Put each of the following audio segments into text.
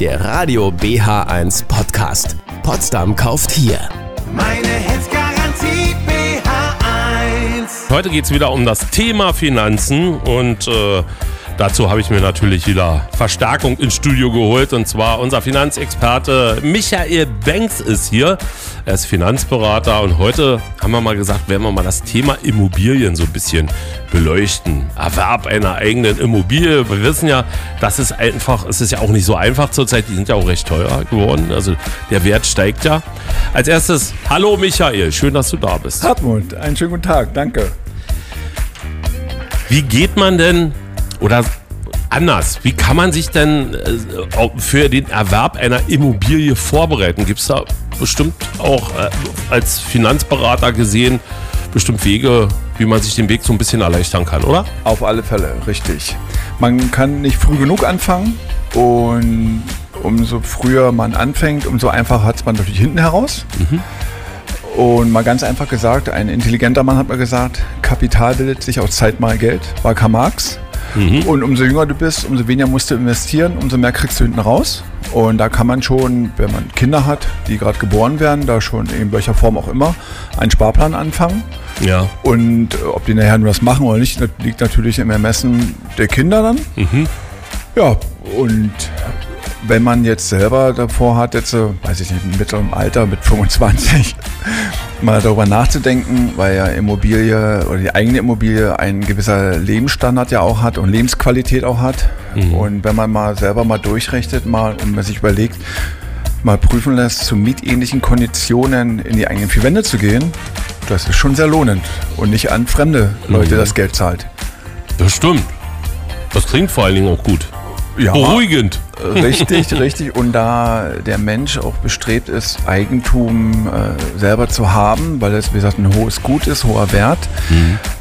der Radio BH1 Podcast. Potsdam kauft hier. Meine Hits Garantie BH1. Heute geht es wieder um das Thema Finanzen und äh, dazu habe ich mir natürlich wieder Verstärkung ins Studio geholt und zwar unser Finanzexperte Michael Banks ist hier. Er ist Finanzberater und heute haben wir mal gesagt, werden wir mal das Thema Immobilien so ein bisschen beleuchten. Erwerb einer eigenen Immobilie. Wir wissen ja, das ist einfach, es ist ja auch nicht so einfach zurzeit, die sind ja auch recht teuer geworden. Also der Wert steigt ja. Als erstes, hallo Michael, schön, dass du da bist. Hartmut, einen schönen guten Tag, danke. Wie geht man denn oder anders, wie kann man sich denn äh, für den Erwerb einer Immobilie vorbereiten? Gibt es da bestimmt auch äh, als Finanzberater gesehen bestimmt Wege, wie man sich den Weg so ein bisschen erleichtern kann, oder? Auf alle Fälle, richtig. Man kann nicht früh genug anfangen und umso früher man anfängt, umso einfacher hat es man natürlich hinten heraus. Und mal ganz einfach gesagt, ein intelligenter Mann hat mal gesagt, Kapital bildet sich aus Zeit mal Geld, war Karl Marx. Und umso jünger du bist, umso weniger musst du investieren, umso mehr kriegst du hinten raus. Und da kann man schon, wenn man Kinder hat, die gerade geboren werden, da schon in welcher Form auch immer, einen Sparplan anfangen. Ja. Und äh, ob die nachher nur das machen oder nicht, liegt natürlich im Ermessen der Kinder dann. Ja, und wenn man jetzt selber davor hat, jetzt, weiß ich nicht, im mittleren Alter mit 25, mal darüber nachzudenken, weil ja Immobilie oder die eigene Immobilie ein gewisser Lebensstandard ja auch hat und Lebensqualität auch hat. Und wenn man mal selber mal durchrechnet, mal und man sich überlegt, mal prüfen lässt, zu mitähnlichen Konditionen in die eigenen vier Wände zu gehen, das ist schon sehr lohnend und nicht an fremde Leute das Geld zahlt. Das stimmt. Das klingt vor allen Dingen auch gut. Ja. Beruhigend. Richtig, richtig. Und da der Mensch auch bestrebt ist, Eigentum äh, selber zu haben, weil es, wie gesagt, ein hohes Gut ist, hoher Wert,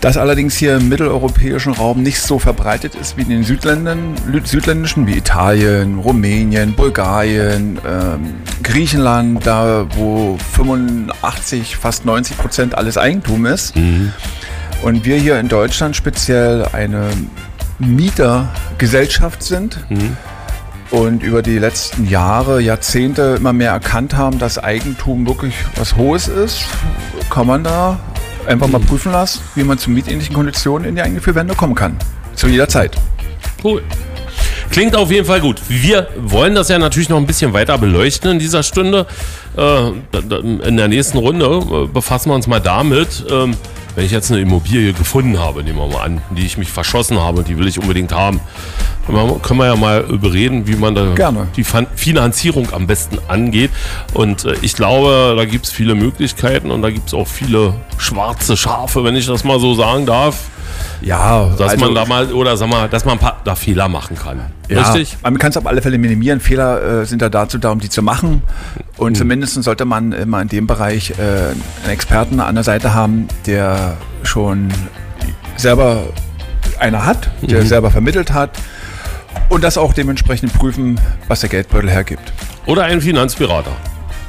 das allerdings hier im mitteleuropäischen Raum nicht so verbreitet ist wie in den Südländern, südländischen, wie Italien, Rumänien, Bulgarien, ähm, Griechenland, da wo 85, fast 90 Prozent alles Eigentum ist. Und wir hier in Deutschland speziell eine Mietergesellschaft sind und über die letzten Jahre, Jahrzehnte immer mehr erkannt haben, dass Eigentum wirklich was Hohes ist, kann man da einfach mal prüfen lassen, wie man zu mitähnlichen Konditionen in die eigenen vier kommen kann. Zu jeder Zeit. Cool. Klingt auf jeden Fall gut. Wir wollen das ja natürlich noch ein bisschen weiter beleuchten in dieser Stunde. Äh, in der nächsten Runde äh, befassen wir uns mal damit, ähm, wenn ich jetzt eine Immobilie gefunden habe, nehmen wir mal an, die ich mich verschossen habe, die will ich unbedingt haben. Dann können wir ja mal überreden, wie man da Gerne. die Fin- Finanzierung am besten angeht. Und äh, ich glaube, da gibt es viele Möglichkeiten und da gibt es auch viele schwarze Schafe, wenn ich das mal so sagen darf. Ja, Dass also- man da mal, oder sag mal, dass man ein paar da Fehler machen kann. Ja, Richtig? Man kann es auf alle Fälle minimieren. Fehler äh, sind da dazu da, um die zu machen. Und zumindest sollte man immer in dem Bereich äh, einen Experten an der Seite haben, der schon selber einer hat, der selber vermittelt hat. Und das auch dementsprechend prüfen, was der Geldbeutel hergibt. Oder ein Finanzberater.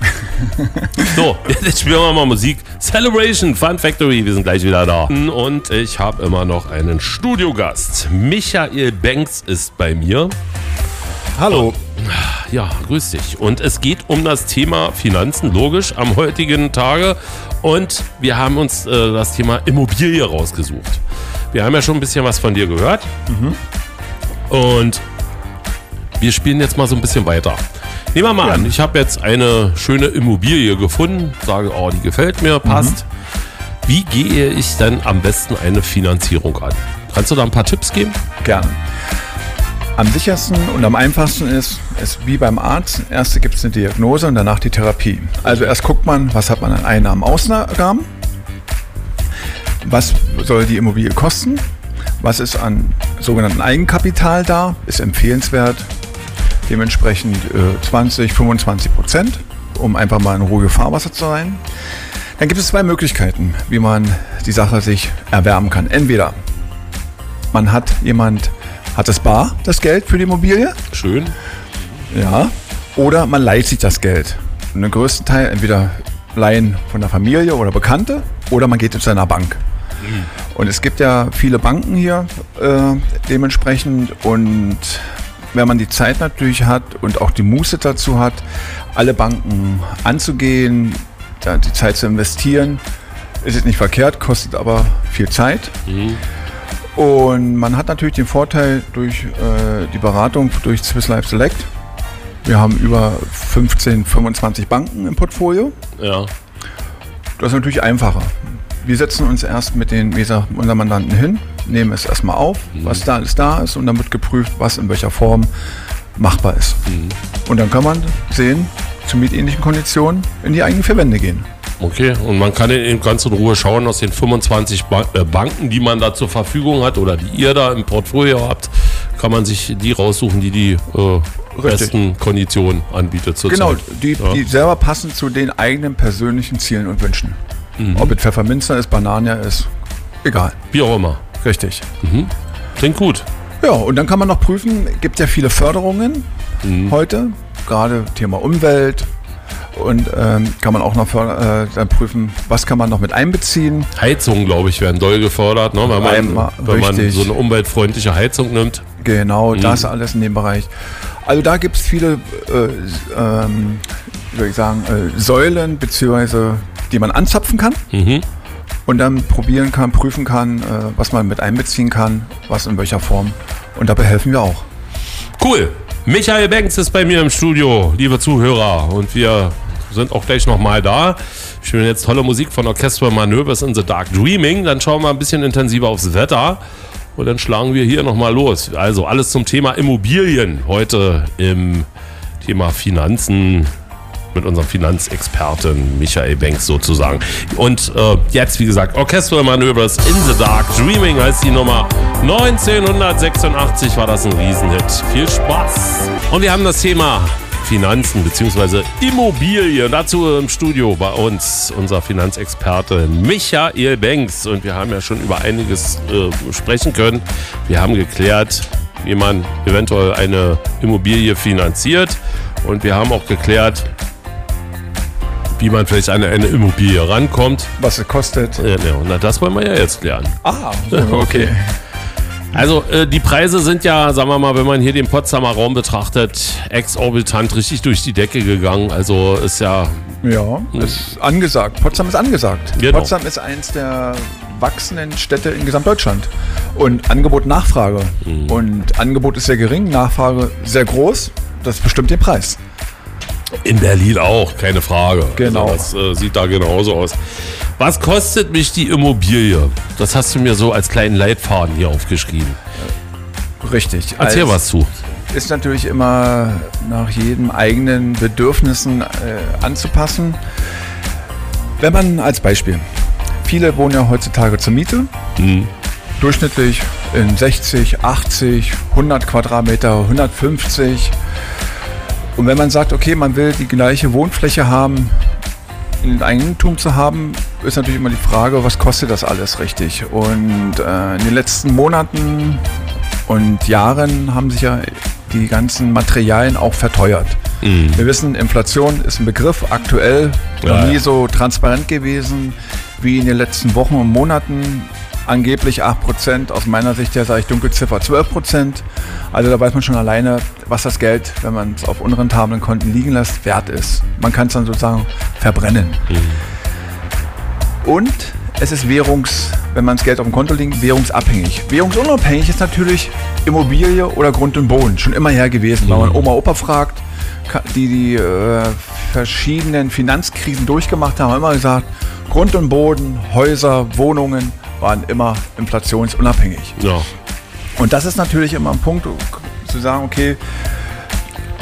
so, jetzt spielen wir mal Musik. Celebration Fun Factory, wir sind gleich wieder da. Und ich habe immer noch einen Studiogast. Michael Banks ist bei mir. Hallo. Ja, grüß dich. Und es geht um das Thema Finanzen, logisch, am heutigen Tage. Und wir haben uns äh, das Thema Immobilie rausgesucht. Wir haben ja schon ein bisschen was von dir gehört. Und wir spielen jetzt mal so ein bisschen weiter. Nehmen wir mal an, ich habe jetzt eine schöne Immobilie gefunden, sage, oh, die gefällt mir, passt. Wie gehe ich dann am besten eine Finanzierung an? Kannst du da ein paar Tipps geben? Gerne. Am sichersten und am einfachsten ist, ist wie beim Arzt. Erst gibt es eine Diagnose und danach die Therapie. Also erst guckt man, was hat man an Einnahmen, Ausgaben, was soll die Immobilie kosten, was ist an sogenannten Eigenkapital da, ist empfehlenswert, dementsprechend äh, 20, 25 Prozent, um einfach mal in ruhige Fahrwasser zu sein. Dann gibt es zwei Möglichkeiten, wie man die Sache sich erwerben kann. Entweder man hat jemand, hat das bar, das Geld für die Immobilie, Schön. ja, oder man leiht sich das Geld. Und den größten Teil entweder leihen von der Familie oder Bekannte oder man geht zu einer Bank. Und es gibt ja viele Banken hier äh, dementsprechend und wenn man die Zeit natürlich hat und auch die Muße dazu hat, alle Banken anzugehen, da die Zeit zu investieren, ist es nicht verkehrt, kostet aber viel Zeit. Und man hat natürlich den Vorteil durch äh, die Beratung durch Swiss Life Select. Wir haben über 15, 25 Banken im Portfolio. Ja. Das ist natürlich einfacher. Wir setzen uns erst mit den gesagt, unseren Mandanten hin, nehmen es erstmal auf, was da alles da ist und dann wird geprüft, was in welcher Form machbar ist. Und dann kann man sehen, zu mitähnlichen Konditionen in die eigenen vier Wände gehen. Okay, und man kann in, ganz in Ruhe schauen, aus den 25 ba äh, Banken, die man da zur Verfügung hat oder die ihr da im Portfolio habt, kann man sich die raussuchen, die die äh, besten Konditionen anbietet zurzeit. Genau, die, ja. die selber passen zu den eigenen persönlichen Zielen und Wünschen. Ob es Pfefferminzer ist, Banania ist, egal. Wie auch immer. Richtig. Klingt gut. Ja, und dann kann man noch prüfen, gibt ja viele Förderungen heute, gerade Thema Umwelt. Und ähm, kann man auch noch äh, dann prüfen, was kann man noch mit einbeziehen. Heizungen, glaube ich, werden doll gefördert, ne? wenn, man, Einmal- wenn man so eine umweltfreundliche Heizung nimmt. Genau, das alles in dem Bereich. Also da gibt es viele, äh, ähm, soll ich sagen, äh, Säulen, beziehungsweise die man anzapfen kann und dann probieren kann, prüfen kann, äh, was man mit einbeziehen kann, was in welcher Form. Und dabei helfen wir auch. Cool. Michael Banks ist bei mir im Studio, liebe Zuhörer. Und wir sind auch gleich nochmal da. Wir spielen jetzt tolle Musik von Orchestra Manövers in the Dark Dreaming. Dann schauen wir ein bisschen intensiver aufs Wetter. Und dann schlagen wir hier nochmal los. Also alles zum Thema Immobilien. Heute im Thema Finanzen mit unserem Finanzexperten Michael Banks sozusagen. Und äh, jetzt, wie gesagt, Orchestral Manövers in the Dark. Dreaming heißt die Nummer. 1986 war das ein Riesenhit. Viel Spaß. Und wir haben das Thema Finanzen bzw. Immobilien. Dazu im Studio bei uns unser Finanzexperte Michael Banks. Und wir haben ja schon über einiges äh, sprechen können. Wir haben geklärt, wie man eventuell eine Immobilie finanziert. Und wir haben auch geklärt, wie man vielleicht an eine Immobilie rankommt. Was es kostet. Äh, ja, und das wollen wir ja jetzt klären. Ah, okay. Also äh, die Preise sind ja, sagen wir mal, wenn man hier den Potsdamer Raum betrachtet, exorbitant richtig durch die Decke gegangen. Also ist ja, Ja, ist angesagt. Potsdam ist angesagt. Genau. Potsdam ist eins der wachsenden Städte in Gesamtdeutschland. Und Angebot, Nachfrage. Mhm. Und Angebot ist sehr gering, Nachfrage sehr groß. Das bestimmt den Preis. In Berlin auch, keine Frage. Genau. Also das äh, sieht da genauso aus. Was kostet mich die Immobilie? Das hast du mir so als kleinen Leitfaden hier aufgeschrieben. Richtig. Erzähl was zu. Ist natürlich immer nach jedem eigenen Bedürfnissen äh, anzupassen. Wenn man als Beispiel, viele wohnen ja heutzutage zur Miete, durchschnittlich in 60, 80, 100 Quadratmeter, 150. Und wenn man sagt, okay, man will die gleiche Wohnfläche haben, in Eigentum zu haben, ist natürlich immer die Frage, was kostet das alles richtig? Und äh, in den letzten Monaten und Jahren haben sich ja die ganzen Materialien auch verteuert. Wir wissen, Inflation ist ein Begriff, aktuell Ja, noch nie ja. so transparent gewesen wie in den letzten Wochen und Monaten. Angeblich 8%, aus meiner Sicht her sage ich Dunkelziffer 12%. Also da weiß man schon alleine, was das Geld, wenn man es auf unrentablen Konten liegen lässt, wert ist. Man kann es dann sozusagen verbrennen. Und es ist Währungs, wenn man das Geld auf dem Konto liegt, währungsabhängig. Währungsunabhängig ist natürlich Immobilie oder Grund und Boden. Schon immer her gewesen. Wenn man Oma, Opa fragt, die die äh, verschiedenen Finanzkrisen durchgemacht haben, haben immer gesagt, Grund und Boden, Häuser, Wohnungen waren immer inflationsunabhängig. Ja. Und das ist natürlich immer ein Punkt, zu sagen, okay,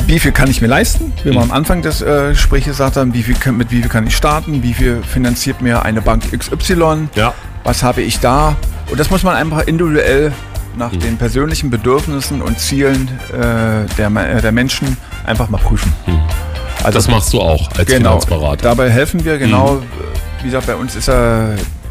wie viel kann ich mir leisten? Wie wir am Anfang des äh, Gesprächs gesagt haben, wie viel, mit wie viel kann ich starten? Wie viel finanziert mir eine Bank XY? Ja. Was habe ich da? Und das muss man einfach individuell nach den persönlichen Bedürfnissen und Zielen äh, der, äh, der Menschen einfach mal prüfen. Also Das machst du auch als Genau, Finanzberater. dabei helfen wir genau. Wie gesagt, bei uns ist ja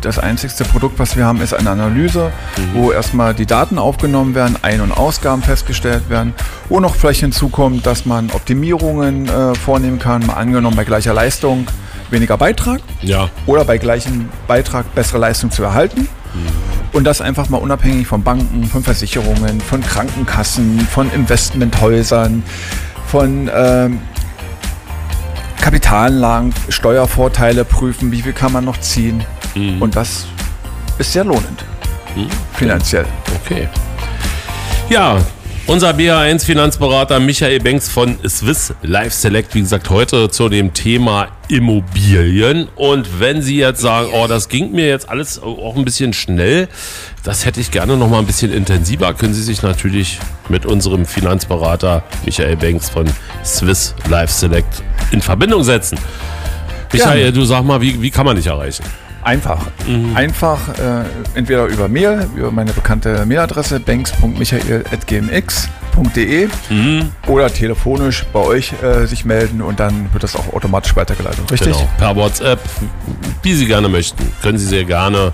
das einzigste Produkt, was wir haben, ist eine Analyse, wo erstmal die Daten aufgenommen werden, Ein- und Ausgaben festgestellt werden, wo noch vielleicht hinzukommt, dass man Optimierungen äh, vornehmen kann, mal angenommen bei gleicher Leistung weniger Beitrag Ja. oder bei gleichem Beitrag bessere Leistung zu erhalten. Und das einfach mal unabhängig von Banken, von Versicherungen, von Krankenkassen, von Investmenthäusern, von ähm, Kapitalanlagen, Steuervorteile prüfen, wie viel kann man noch ziehen. Mhm. Und das ist sehr lohnend. Finanziell. Okay. Ja, unser BA1 Finanzberater Michael Banks von Swiss Life Select, wie gesagt, heute zu dem Thema Immobilien. Und wenn Sie jetzt sagen, oh, das ging mir jetzt alles auch ein bisschen schnell, das hätte ich gerne noch mal ein bisschen intensiver, können Sie sich natürlich mit unserem Finanzberater Michael Banks von Swiss Life Select in Verbindung setzen. Michael, Gerne. du sag mal, wie, wie kann man dich erreichen? Einfach. Einfach äh, entweder über Mail, über meine bekannte Mailadresse banks.michael.gmx.de oder telefonisch bei euch äh, sich melden und dann wird das auch automatisch weitergeleitet. Richtig? Genau, per WhatsApp, wie Sie gerne möchten. Können Sie sehr gerne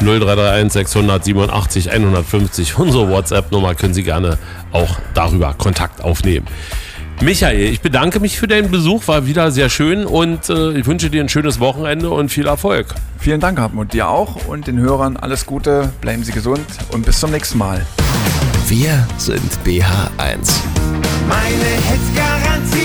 0331 687 150, unsere WhatsApp-Nummer, können Sie gerne auch darüber Kontakt aufnehmen. Michael, ich bedanke mich für deinen Besuch, war wieder sehr schön und äh, ich wünsche dir ein schönes Wochenende und viel Erfolg. Vielen Dank, Hartmut. Dir auch und den Hörern alles Gute, bleiben Sie gesund und bis zum nächsten Mal. Wir sind BH1. Meine